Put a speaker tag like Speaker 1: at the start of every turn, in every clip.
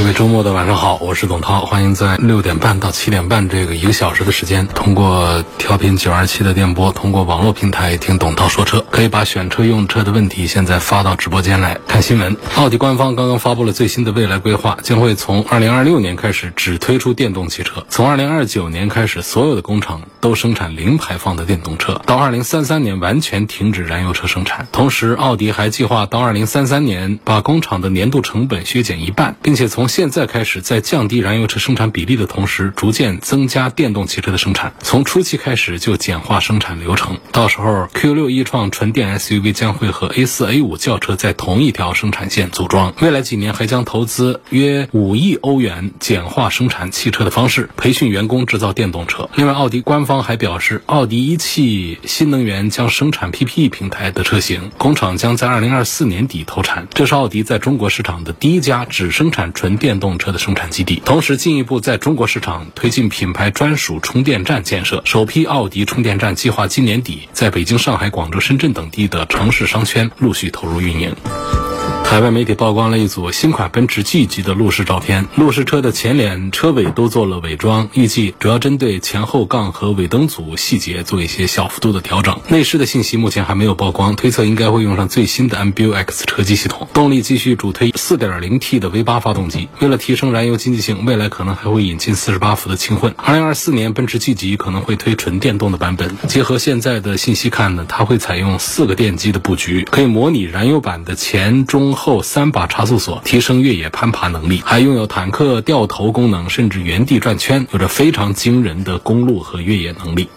Speaker 1: 各位周末的晚上好，我是董涛，欢迎在六点半到七点半这个一个小时的时间，通过调频九二七的电波，通过网络平台听董涛说车，可以把选车用车的问题现在发到直播间来看新闻。奥迪官方刚刚发布了最新的未来规划，将会从二零二六年开始只推出电动汽车，从二零二九年开始，所有的工厂都生产零排放的电动车，到二零三三年完全停止燃油车生产。同时，奥迪还计划到二零三三年把工厂的年度成本削减一半，并且从现在开始，在降低燃油车生产比例的同时，逐渐增加电动汽车的生产。从初期开始就简化生产流程，到时候 Q6 e 创纯电 SUV 将会和 A4、A5 轿车在同一条生产线组装。未来几年还将投资约五亿欧元，简化生产汽车的方式，培训员工制造电动车。另外，奥迪官方还表示，奥迪一汽新能源将生产 PPE 平台的车型，工厂将在2024年底投产。这是奥迪在中国市场的第一家只生产纯电动车的生产基地，同时进一步在中国市场推进品牌专属充电站建设。首批奥迪充电站计划今年底在北京、上海、广州、深圳等地的城市商圈陆续投入运营。海外媒体曝光了一组新款奔驰 G 级的路试照片，路试车的前脸、车尾都做了伪装，预计主要针对前后杠和尾灯组细节做一些小幅度的调整。内饰的信息目前还没有曝光，推测应该会用上最新的 MBUX 车机系统，动力继续主推 4.0T 的 V8 发动机。为了提升燃油经济性，未来可能还会引进48伏的轻混。2024年奔驰 G 级可能会推纯电动的版本。结合现在的信息看呢，它会采用四个电机的布局，可以模拟燃油版的前中。后三把差速锁，提升越野攀爬能力，还拥有坦克掉头功能，甚至原地转圈，有着非常惊人的公路和越野能力。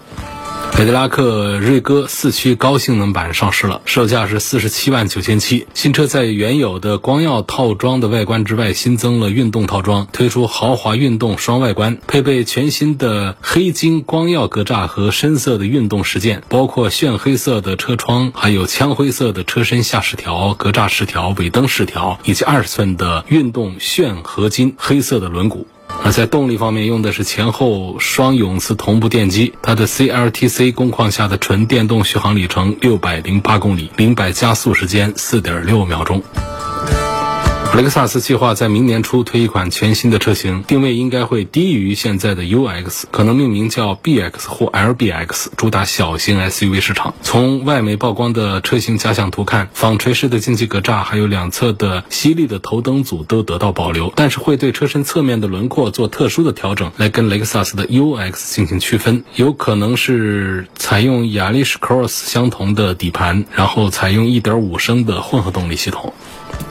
Speaker 1: 凯迪拉克锐歌四驱高性能版上市了，售价是四十七万九千七。新车在原有的光耀套装的外观之外，新增了运动套装，推出豪华运动双外观，配备全新的黑金光耀格栅和深色的运动饰件，包括炫黑色的车窗，还有枪灰色的车身下饰条、格栅饰条、尾灯饰条，以及二十寸的运动炫合金黑色的轮毂。而在动力方面，用的是前后双永磁同步电机，它的 CLTC 工况下的纯电动续航里程六百零八公里，零百加速时间四点六秒钟。雷克萨斯计划在明年初推一款全新的车型，定位应该会低于现在的 UX，可能命名叫 BX 或 LBX，主打小型 SUV 市场。从外媒曝光的车型假想图看，纺锤式的进气格栅还有两侧的犀利的头灯组都得到保留，但是会对车身侧面的轮廓做特殊的调整，来跟雷克萨斯的 UX 进行区分。有可能是采用雅力士 Cross 相同的底盘，然后采用1.5升的混合动力系统。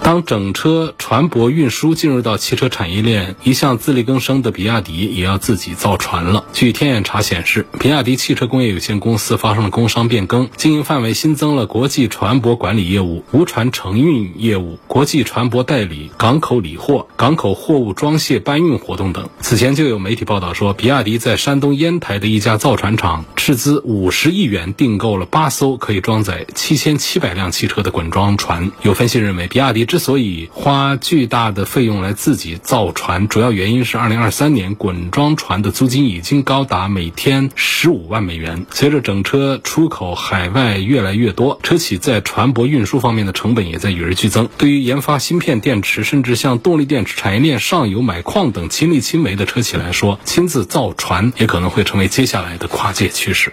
Speaker 1: 当整车船舶运输进入到汽车产业链，一向自力更生的比亚迪也要自己造船了。据天眼查显示，比亚迪汽车工业有限公司发生了工商变更，经营范围新增了国际船舶管理业务、无船承运业务、国际船舶代理、港口理货、港口货物装卸搬运活动等。此前就有媒体报道说，比亚迪在山东烟台的一家造船厂斥资五十亿元订购了八艘可以装载七千七百辆汽车的滚装船。有分析认为，比亚迪之所以花巨大的费用来自己造船，主要原因是二零二三年滚装船的租金已经高达每天十五万美元。随着整车出口海外越来越多，车企在船舶运输方面的成本也在与日俱增。对于研发芯片、电池，甚至像动力电池产业链上游买矿等亲力亲为的车企来说，亲自造船也可能会成为接下来的跨界趋势。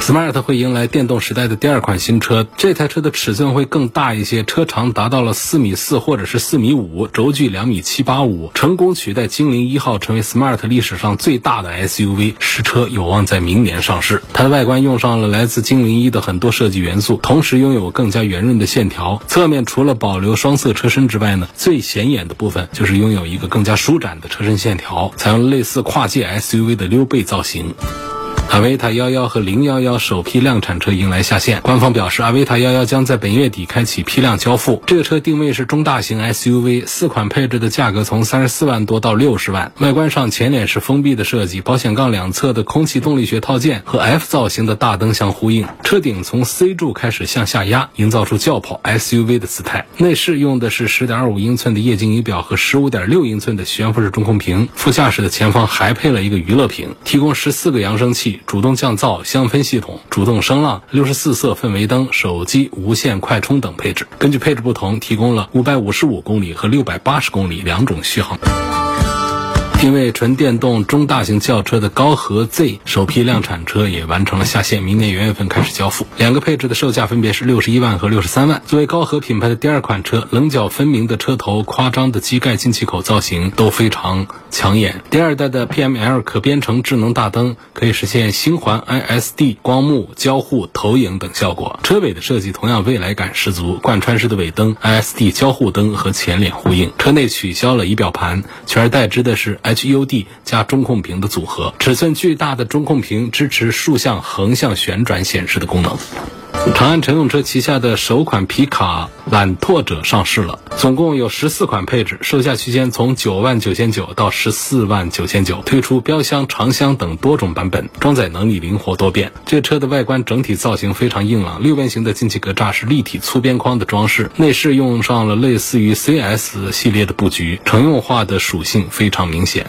Speaker 1: Smart 会迎来电动时代的第二款新车，这台车的尺寸会更大一些，车长达到了四米。四或者是四米五，轴距两米七八五，成功取代精灵一号成为 Smart 历史上最大的 SUV。实车有望在明年上市。它的外观用上了来自精灵一的很多设计元素，同时拥有更加圆润的线条。侧面除了保留双色车身之外呢，最显眼的部分就是拥有一个更加舒展的车身线条，采用类似跨界 SUV 的溜背造型。阿维塔幺幺和零幺幺首批量产车迎来下线。官方表示，阿维塔幺幺将在本月底开启批量交付。这个车定位是中大型 SUV，四款配置的价格从三十四万多到六十万。外观上前脸是封闭的设计，保险杠两侧的空气动力学套件和 F 造型的大灯相呼应。车顶从 C 柱开始向下压，营造出轿跑 SUV 的姿态。内饰用的是十点二五英寸的液晶仪表和十五点六英寸的悬浮式中控屏。副驾驶的前方还配了一个娱乐屏，提供十四个扬声器、主动降噪、香氛系统、主动声浪、六十四色氛围灯、手机无线快充等配置。根据配置不同，提供了五百五十五公里和六百八十公里两种续航。定位纯电动中大型轿车的高和 Z 首批量产车也完成了下线，明年元月份开始交付。两个配置的售价分别是六十一万和六十三万。作为高和品牌的第二款车，棱角分明的车头、夸张的机盖进气口造型都非常抢眼。第二代的 PML 可编程智能大灯可以实现星环 ISD 光幕交互、投影等效果。车尾的设计同样未来感十足，贯穿式的尾灯、ISD 交互灯和前脸呼应。车内取消了仪表盘，取而代之的是。HUD 加中控屏的组合，尺寸巨大的中控屏支持竖向、横向旋转显示的功能。长安乘用车旗下的首款皮卡揽拓者上市了，总共有十四款配置，售价区间从九万九千九到十四万九千九，推出标箱、长箱等多种版本，装载能力灵活多变。这车的外观整体造型非常硬朗，六边形的进气格栅是立体粗边框的装饰，内饰用上了类似于 CS 系列的布局，乘用化的属性非常明显。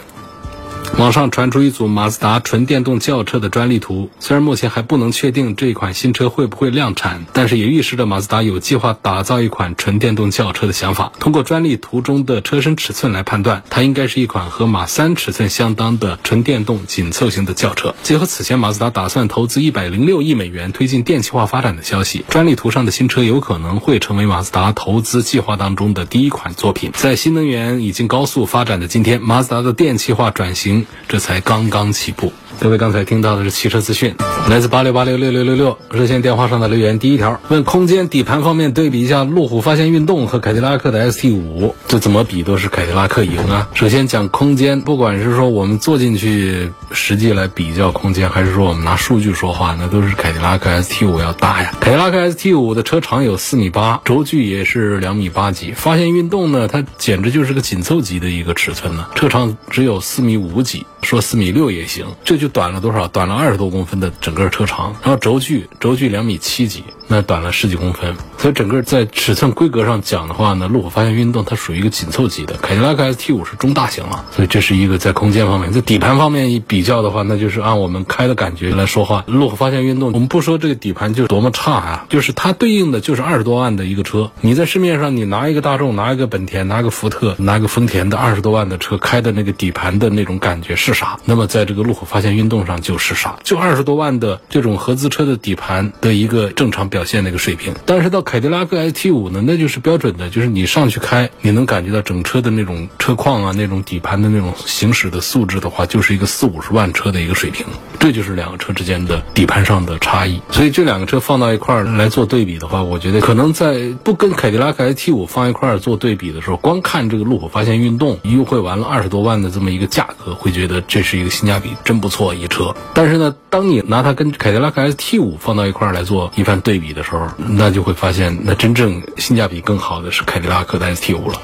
Speaker 1: 网上传出一组马自达纯电动轿车的专利图，虽然目前还不能确定这款新车会不会量产，但是也预示着马自达有计划打造一款纯电动轿车的想法。通过专利图中的车身尺寸来判断，它应该是一款和马三尺寸相当的纯电动紧凑型的轿车。结合此前马自达打算投资一百零六亿美元推进电气化发展的消息，专利图上的新车有可能会成为马自达投资计划当中的第一款作品。在新能源已经高速发展的今天，马自达的电气化转型。这才刚刚起步。各位刚才听到的是汽车资讯，来自八六八六六六六六热线电话上的留言。第一条问空间底盘方面对比一下路虎发现运动和凯迪拉克的 ST 五，这怎么比都是凯迪拉克赢啊。首先讲空间，不管是说我们坐进去实际来比较空间，还是说我们拿数据说话，那都是凯迪拉克 ST 五要大呀。凯迪拉克 ST 五的车长有四米八，轴距也是两米八几。发现运动呢，它简直就是个紧凑级的一个尺寸呢，车长只有四米五几，说四米六也行，这就。短了多少？短了二十多公分的整个车长，然后轴距轴距两米七几，那短了十几公分。所以整个在尺寸规格上讲的话呢，路虎发现运动它属于一个紧凑级的，凯迪拉克 ST 五是中大型了。所以这是一个在空间方面，在底盘方面一比较的话，那就是按我们开的感觉来说话。路虎发现运动，我们不说这个底盘就多么差啊，就是它对应的就是二十多万的一个车。你在市面上你拿一个大众，拿一个本田，拿个福特，拿个丰田的二十多万的车，开的那个底盘的那种感觉觉是啥？那么在这个路虎发现运动上就是啥？就二十多万的这种合资车的底盘的一个正常表现的一个水平。但是到凯迪拉克 ST 五呢，那就是标准的，就是你上去开，你能感觉到整车的那种车况啊，那种底盘的那种行驶的素质的话，就是一个四五十万车的一个水平。这就是两个车之间的底盘上的差异。所以这两个车放到一块儿来做对比的话，我觉得可能在不跟凯迪拉克 ST 五放一块儿做对比的时候，光看这个路虎发现运动优惠完了二十多万的这么一个价格，会觉得这是一个性价比真不错一车。但是呢，当你拿它跟凯迪拉克 ST 五放到一块儿来做一番对比的时候，那就会发现，那真正性价比更好的是凯迪拉克的 ST 五了。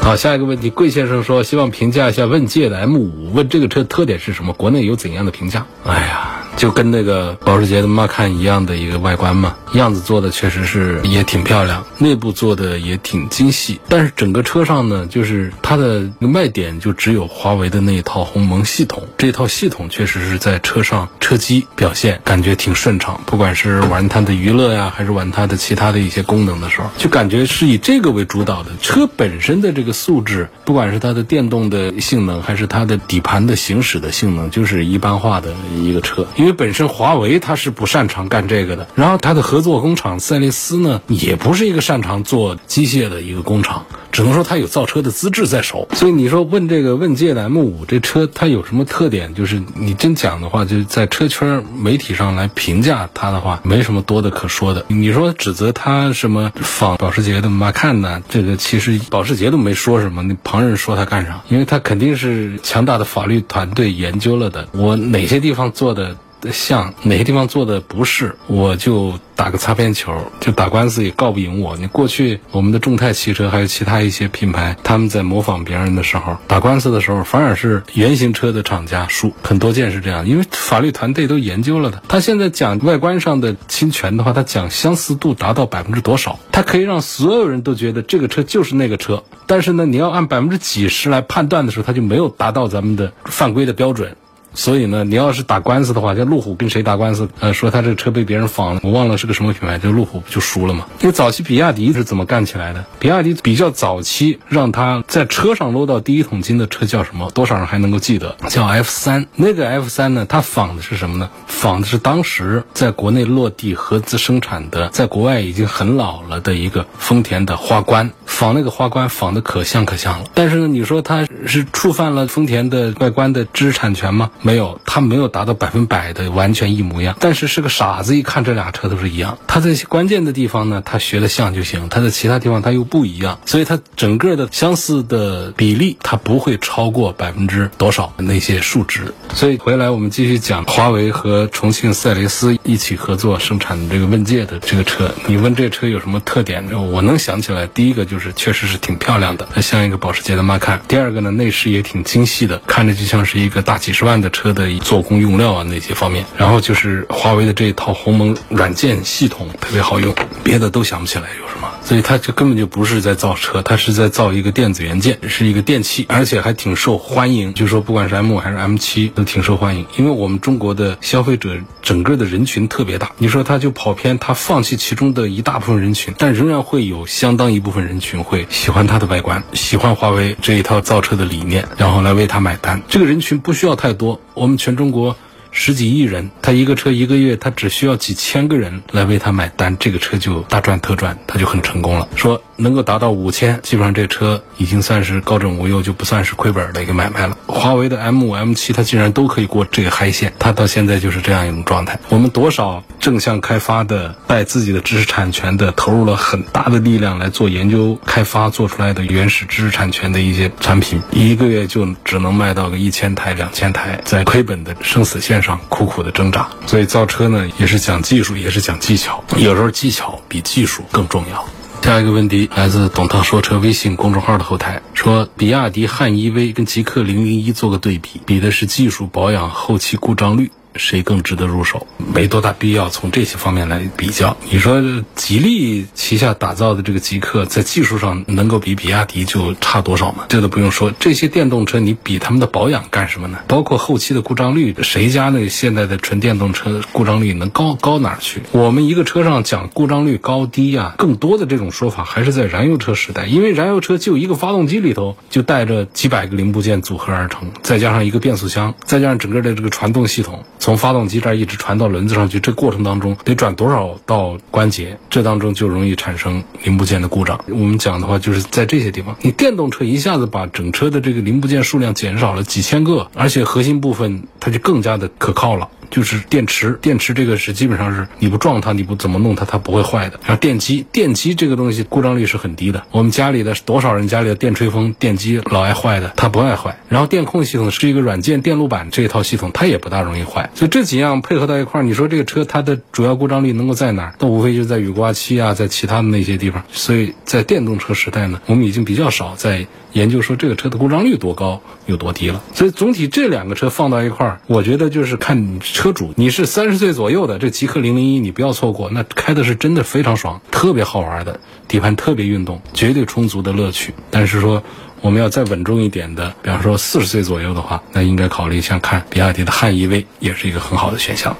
Speaker 1: 好，下一个问题，贵先生说希望评价一下问界的 M 五，问这个车特点是什么？国内有怎样的评价？哎呀。就跟那个保时捷的 Macan 一样的一个外观嘛，样子做的确实是也挺漂亮，内部做的也挺精细。但是整个车上呢，就是它的卖点就只有华为的那一套鸿蒙系统，这套系统确实是在车上车机表现感觉挺顺畅，不管是玩它的娱乐呀，还是玩它的其他的一些功能的时候，就感觉是以这个为主导的。车本身的这个素质，不管是它的电动的性能，还是它的底盘的行驶的性能，就是一般化的一个车，因为。本身华为它是不擅长干这个的，然后它的合作工厂赛力斯呢，也不是一个擅长做机械的一个工厂，只能说它有造车的资质在手。所以你说问这个问界的 M 五这车它有什么特点？就是你真讲的话，就在车圈媒体上来评价它的话，没什么多的可说的。你说指责它什么仿保时捷的 Macan 呢？这个其实保时捷都没说什么，那旁人说它干啥？因为它肯定是强大的法律团队研究了的，我哪些地方做的。像，哪些地方做的不是，我就打个擦边球，就打官司也告不赢我。你过去我们的众泰汽车还有其他一些品牌，他们在模仿别人的时候，打官司的时候，反而是原型车的厂家输，很多件是这样，因为法律团队都研究了的。他现在讲外观上的侵权的话，他讲相似度达到百分之多少，他可以让所有人都觉得这个车就是那个车，但是呢，你要按百分之几十来判断的时候，他就没有达到咱们的犯规的标准。所以呢，你要是打官司的话，就路虎跟谁打官司？呃，说他这个车被别人仿了，我忘了是个什么品牌，就路虎不就输了吗。因为早期比亚迪是怎么干起来的？比亚迪比较早期，让他在车上搂到第一桶金的车叫什么？多少人还能够记得？叫 F 三。那个 F 三呢，它仿的是什么呢？仿的是当时在国内落地合资生产的，在国外已经很老了的一个丰田的花冠。仿那个花冠仿的可像可像了。但是呢，你说它是触犯了丰田的外观的知识产权吗？没有，它没有达到百分百的完全一模一样。但是是个傻子，一看这俩车都是一样。它在关键的地方呢，它学的像就行；它在其他地方它又不一样，所以它整个的相似的比例，它不会超过百分之多少那些数值。所以回来我们继续讲华为和重庆赛雷斯一起合作生产的这个问界的这个车。你问这车有什么特点？我能想起来，第一个就是是确实是挺漂亮的，它像一个保时捷的迈凯。第二个呢，内饰也挺精细的，看着就像是一个大几十万的车的做工用料啊那些方面。然后就是华为的这一套鸿蒙软件系统特别好用，别的都想不起来有什么。所以它就根本就不是在造车，它是在造一个电子元件，是一个电器，而且还挺受欢迎。就说不管是 M 五还是 M 七都挺受欢迎，因为我们中国的消费者整个的人群特别大。你说它就跑偏，它放弃其中的一大部分人群，但仍然会有相当一部分人群群会喜欢它的外观，喜欢华为这一套造车的理念，然后来为它买单。这个人群不需要太多，我们全中国。十几亿人，他一个车一个月，他只需要几千个人来为他买单，这个车就大赚特赚，他就很成功了。说能够达到五千，基本上这车已经算是高枕无忧，就不算是亏本的一个买卖了。华为的 M 五、M 七，它竟然都可以过这个嗨线，它到现在就是这样一种状态。我们多少正向开发的、带自己的知识产权的，投入了很大的力量来做研究开发，做出来的原始知识产权的一些产品，一个月就只能卖到个一千台、两千台，在亏本的生死线。上苦苦的挣扎，所以造车呢也是讲技术，也是讲技巧，有时候技巧比技术更重要。下一个问题来自董涛说车微信公众号的后台，说比亚迪汉 EV 跟极氪零零一做个对比，比的是技术保养、后期故障率。谁更值得入手？没多大必要从这些方面来比较。你说吉利旗下打造的这个极客，在技术上能够比比亚迪就差多少吗？这都不用说。这些电动车你比他们的保养干什么呢？包括后期的故障率，谁家那现在的纯电动车故障率能高高哪儿去？我们一个车上讲故障率高低呀，更多的这种说法还是在燃油车时代，因为燃油车就一个发动机里头就带着几百个零部件组合而成，再加上一个变速箱，再加上整个的这个传动系统。从发动机这儿一直传到轮子上去，这过程当中得转多少道关节？这当中就容易产生零部件的故障。我们讲的话，就是在这些地方，你电动车一下子把整车的这个零部件数量减少了几千个，而且核心部分它就更加的可靠了。就是电池，电池这个是基本上是你不撞它，你不怎么弄它，它不会坏的。然后电机，电机这个东西故障率是很低的。我们家里的多少人家里的电吹风、电机老爱坏的，它不爱坏。然后电控系统是一个软件电路板这一套系统，它也不大容易坏。所以这几样配合到一块儿，你说这个车它的主要故障率能够在哪儿？那无非就在雨刮器啊，在其他的那些地方。所以在电动车时代呢，我们已经比较少在。研究说这个车的故障率多高有多低了，所以总体这两个车放到一块儿，我觉得就是看车主，你是三十岁左右的，这极氪零零一你不要错过，那开的是真的非常爽，特别好玩的，底盘特别运动，绝对充足的乐趣。但是说我们要再稳重一点的，比方说四十岁左右的话，那应该考虑一下看比亚迪的汉 EV 也是一个很好的选项。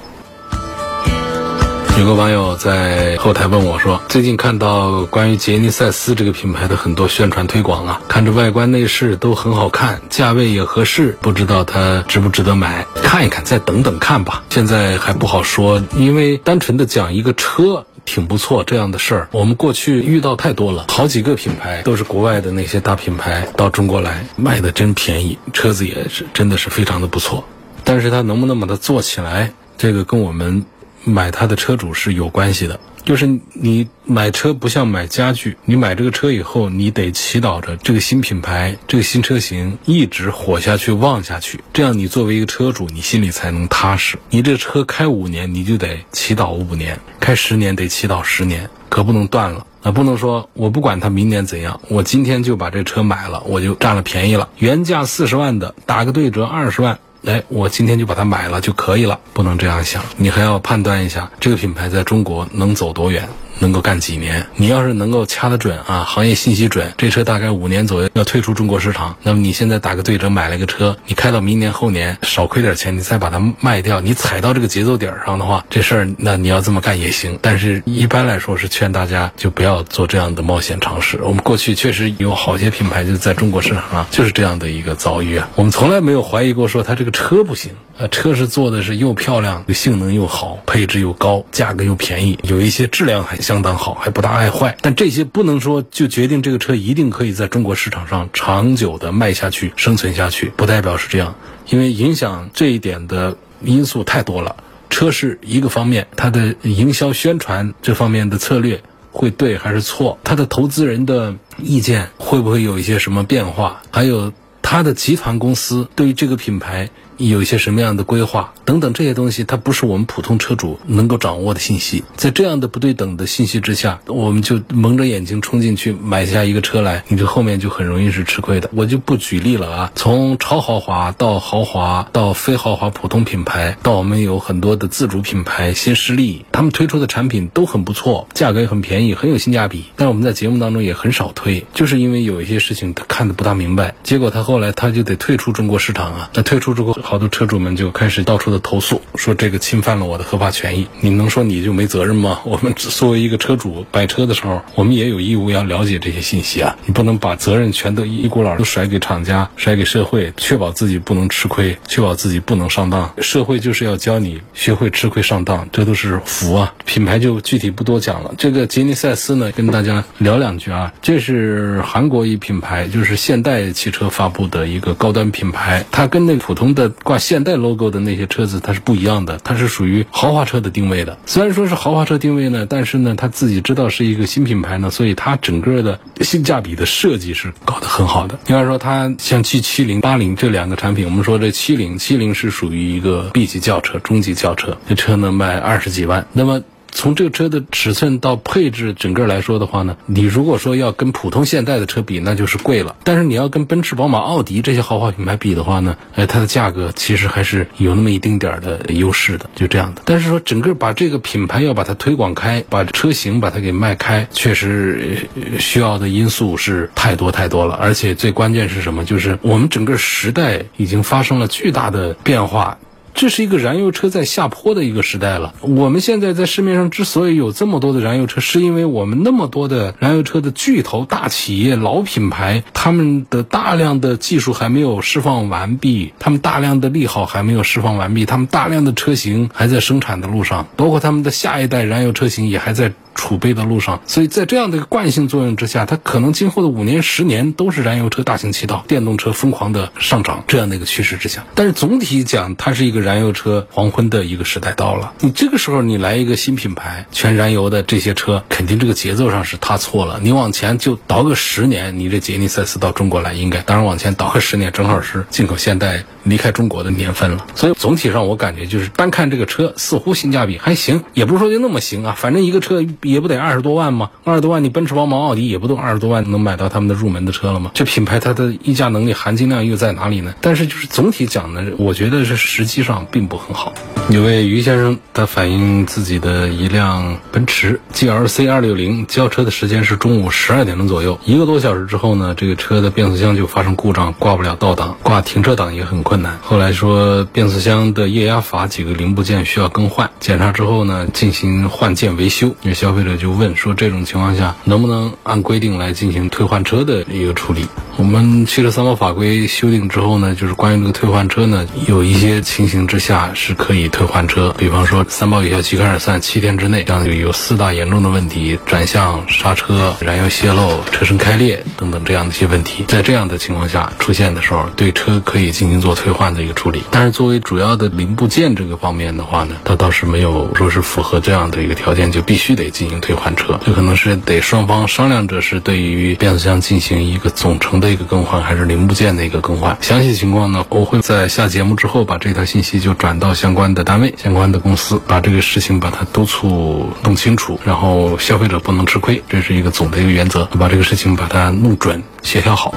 Speaker 1: 有个网友在后台问我说：“最近看到关于杰尼赛斯这个品牌的很多宣传推广啊，看着外观内饰都很好看，价位也合适，不知道它值不值得买？看一看，再等等看吧。现在还不好说，因为单纯的讲一个车挺不错这样的事儿，我们过去遇到太多了，好几个品牌都是国外的那些大品牌到中国来卖的真便宜，车子也是真的是非常的不错，但是它能不能把它做起来，这个跟我们。买它的车主是有关系的。就是你买车不像买家具，你买这个车以后，你得祈祷着这个新品牌、这个新车型一直火下去、旺下去，这样你作为一个车主，你心里才能踏实。你这车开五年，你就得祈祷五年；开十年得祈祷十年，可不能断了。啊，不能说我不管它明年怎样，我今天就把这车买了，我就占了便宜了。原价四十万的，打个对折二十万。哎，我今天就把它买了就可以了，不能这样想。你还要判断一下这个品牌在中国能走多远。能够干几年？你要是能够掐得准啊，行业信息准，这车大概五年左右要退出中国市场。那么你现在打个对折买了一个车，你开到明年后年少亏点钱，你再把它卖掉，你踩到这个节奏点上的话，这事儿那你要这么干也行。但是一般来说是劝大家就不要做这样的冒险尝试。我们过去确实有好些品牌就在中国市场上就是这样的一个遭遇啊。我们从来没有怀疑过说它这个车不行，呃，车是做的是又漂亮，性能又好，配置又高，价格又便宜，有一些质量还相当好，还不大爱坏，但这些不能说就决定这个车一定可以在中国市场上长久的卖下去、生存下去，不代表是这样，因为影响这一点的因素太多了。车是一个方面，它的营销宣传这方面的策略会对还是错？它的投资人的意见会不会有一些什么变化？还有它的集团公司对于这个品牌。有一些什么样的规划等等这些东西，它不是我们普通车主能够掌握的信息。在这样的不对等的信息之下，我们就蒙着眼睛冲进去买下一个车来，你这后面就很容易是吃亏的。我就不举例了啊，从超豪华到豪华到非豪华普通品牌，到我们有很多的自主品牌新势力，他们推出的产品都很不错，价格也很便宜，很有性价比。但是我们在节目当中也很少推，就是因为有一些事情他看的不大明白，结果他后来他就得退出中国市场啊。那退出之后。好多车主们就开始到处的投诉，说这个侵犯了我的合法权益。你能说你就没责任吗？我们作为一个车主买车的时候，我们也有义务要了解这些信息啊。你不能把责任全都一股脑都甩给厂家、甩给社会，确保自己不能吃亏，确保自己不能上当。社会就是要教你学会吃亏上当，这都是福啊。品牌就具体不多讲了。这个吉尼赛斯呢，跟大家聊两句啊。这是韩国一品牌，就是现代汽车发布的一个高端品牌，它跟那普通的。挂现代 logo 的那些车子，它是不一样的，它是属于豪华车的定位的。虽然说是豪华车定位呢，但是呢，他自己知道是一个新品牌呢，所以它整个的性价比的设计是搞得很好的。应该说，它像 G 七零、八零这两个产品，我们说这七零、七零是属于一个 B 级轿车、中级轿车，这车呢卖二十几万，那么。从这个车的尺寸到配置整个来说的话呢，你如果说要跟普通现代的车比，那就是贵了。但是你要跟奔驰、宝马、奥迪这些豪华品牌比的话呢，哎，它的价格其实还是有那么一丁点儿的优势的，就这样的。但是说整个把这个品牌要把它推广开，把车型把它给卖开，确实需要的因素是太多太多了。而且最关键是什么？就是我们整个时代已经发生了巨大的变化。这是一个燃油车在下坡的一个时代了。我们现在在市面上之所以有这么多的燃油车，是因为我们那么多的燃油车的巨头、大企业、老品牌，他们的大量的技术还没有释放完毕，他们大量的利好还没有释放完毕，他们大量的车型还在生产的路上，包括他们的下一代燃油车型也还在。储备的路上，所以在这样的一个惯性作用之下，它可能今后的五年、十年都是燃油车大行其道，电动车疯狂的上涨这样的一个趋势之下。但是总体讲，它是一个燃油车黄昏的一个时代到了。你这个时候你来一个新品牌，全燃油的这些车，肯定这个节奏上是踏错了。你往前就倒个十年，你这杰尼赛斯到中国来，应该当然往前倒个十年，正好是进口现代离开中国的年份了。所以总体上我感觉就是单看这个车，似乎性价比还行，也不是说就那么行啊，反正一个车。也不得二十多万吗？二十多万，你奔驰、宝马、奥迪也不都二十多万能买到他们的入门的车了吗？这品牌它的溢价能力、含金量又在哪里呢？但是就是总体讲呢，我觉得是实际上并不很好。有位于先生，他反映自己的一辆奔驰 GLC 二六零交车的时间是中午十二点钟左右，一个多小时之后呢，这个车的变速箱就发生故障，挂不了倒档，挂停车档也很困难。后来说变速箱的液压阀几个零部件需要更换，检查之后呢，进行换件维修。那消消费者就问说，这种情况下能不能按规定来进行退换车的一个处理？我们汽车三包法规修订之后呢，就是关于这个退换车呢，有一些情形之下是可以退换车，比方说三包有效期开始算七天之内，这样就有四大严重的问题：转向、刹车、燃油泄漏、车身开裂等等这样的一些问题。在这样的情况下出现的时候，对车可以进行做退换的一个处理。但是作为主要的零部件这个方面的话呢，它倒是没有说是符合这样的一个条件就必须得进行退换车，这可能是得双方商量着是对于变速箱进行一个总成的一个更换，还是零部件的一个更换。详细情况呢，我会在下节目之后把这条信息就转到相关的单位、相关的公司，把这个事情把它督促弄清楚，然后消费者不能吃亏，这是一个总的一个原则，把这个事情把它弄准、协调好。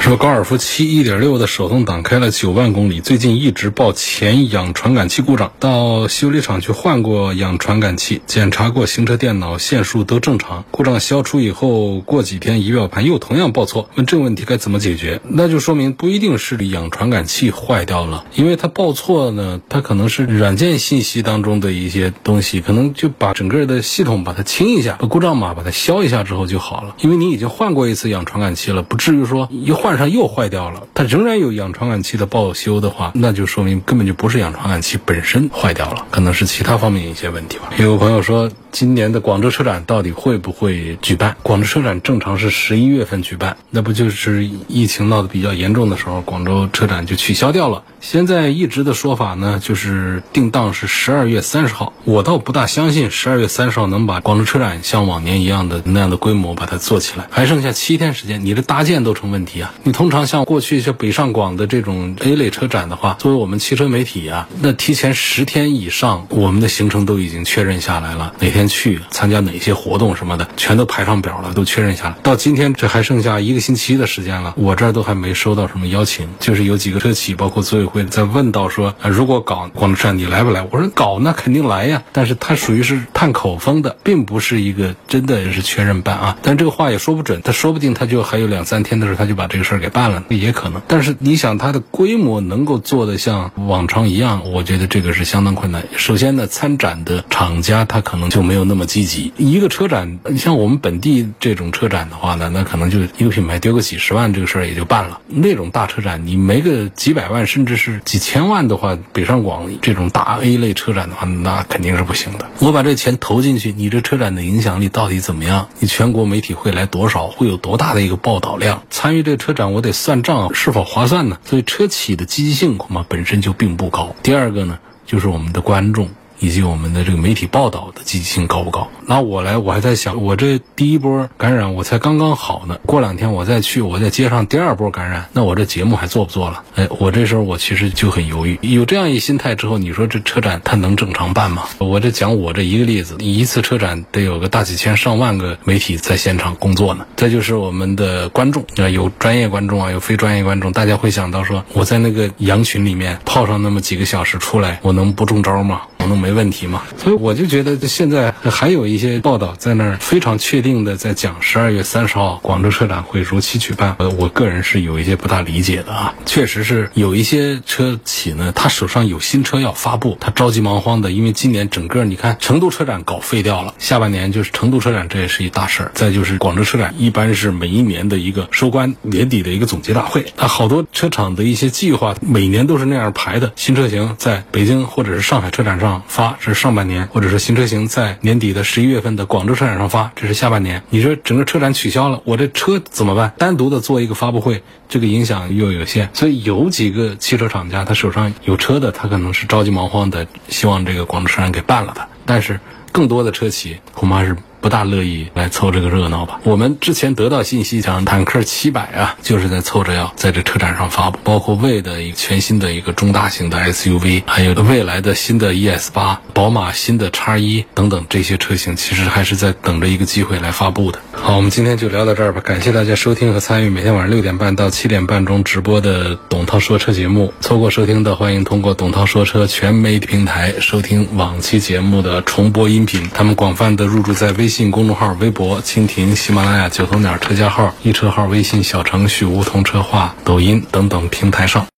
Speaker 1: 说高尔夫七1.6的手动挡开了九万公里，最近一直报前氧传感器故障，到修理厂去换过氧传感器，检查过行车电脑线数都正常。故障消除以后，过几天仪表盘又同样报错，问这个问题该怎么解决？那就说明不一定是氧传感器坏掉了，因为它报错呢，它可能是软件信息当中的一些东西，可能就把整个的系统把它清一下，把故障码把它消一下之后就好了。因为你已经换过一次氧传感器了，不至于说一换。上又坏掉了，它仍然有氧传感器的报修的话，那就说明根本就不是氧传感器本身坏掉了，可能是其他方面一些问题吧。有朋友说，今年的广州车展到底会不会举办？广州车展正常是十一月份举办，那不就是疫情闹得比较严重的时候，广州车展就取消掉了。现在一直的说法呢，就是定档是十二月三十号。我倒不大相信十二月三十号能把广州车展像往年一样的那样的规模把它做起来。还剩下七天时间，你这搭建都成问题啊！你通常像过去像北上广的这种 A 类车展的话，作为我们汽车媒体啊，那提前十天以上，我们的行程都已经确认下来了，哪天去参加哪些活动什么的，全都排上表了，都确认下来。到今天这还剩下一个星期的时间了，我这儿都还没收到什么邀请，就是有几个车企，包括组委。会在问到说，如果搞广州车展你来不来？我说搞那肯定来呀，但是它属于是探口风的，并不是一个真的是确认办啊。但这个话也说不准，他说不定他就还有两三天的时候他就把这个事儿给办了，也可能。但是你想它的规模能够做的像往常一样，我觉得这个是相当困难。首先呢，参展的厂家他可能就没有那么积极。一个车展，你像我们本地这种车展的话呢，那可能就一个品牌丢个几十万，这个事儿也就办了。那种大车展，你没个几百万，甚至是几千万的话，北上广这种大 A 类车展的话，那肯定是不行的。我把这钱投进去，你这车展的影响力到底怎么样？你全国媒体会来多少？会有多大的一个报报道量？参与这个车展，我得算账，是否划算呢？所以车企的积极性恐怕本身就并不高。第二个呢，就是我们的观众。以及我们的这个媒体报道的积极性高不高？那我来，我还在想，我这第一波感染我才刚刚好呢，过两天我再去，我再接上第二波感染，那我这节目还做不做了？哎，我这时候我其实就很犹豫。有这样一心态之后，你说这车展它能正常办吗？我这讲我这一个例子，一次车展得有个大几千上万个媒体在现场工作呢。再就是我们的观众啊，有专业观众啊，有非专业观众，大家会想到说，我在那个羊群里面泡上那么几个小时出来，我能不中招吗？我能没问题嘛？所以我就觉得现在还有一些报道在那儿非常确定的在讲十二月三十号广州车展会如期举办，呃我个人是有一些不大理解的啊。确实是有一些车企呢，他手上有新车要发布，他着急忙慌的，因为今年整个你看成都车展搞废掉了，下半年就是成都车展，这也是一大事儿。再就是广州车展，一般是每一年的一个收官年底的一个总结大会，那好多车厂的一些计划每年都是那样排的，新车型在北京或者是上海车展上。发是上半年，或者是新车型在年底的十一月份的广州车展上发，这是下半年。你说整个车展取消了，我这车怎么办？单独的做一个发布会，这个影响又有限。所以有几个汽车厂家，他手上有车的，他可能是着急忙慌的，希望这个广州车展给办了的。但是更多的车企恐怕是。不大乐意来凑这个热闹吧？我们之前得到信息讲，坦克七百啊，就是在凑着要 在这车展上发布，包括魏的一个全新的一个中大型的 SUV，还有未来的新的 ES 八，宝马新的叉一等等这些车型，其实还是在等着一个机会来发布的。好，我们今天就聊到这儿吧，感谢大家收听和参与每天晚上六点半到七点半中直播的董涛说车节目。错过收听的，欢迎通过董涛说车全媒体平台收听往期节目的重播音频，他们广泛的入驻在微。微信公众号、微博、蜻蜓、喜马拉雅、九头鸟车架号、一车号、微信小程序梧桐车话、抖音等等平台上。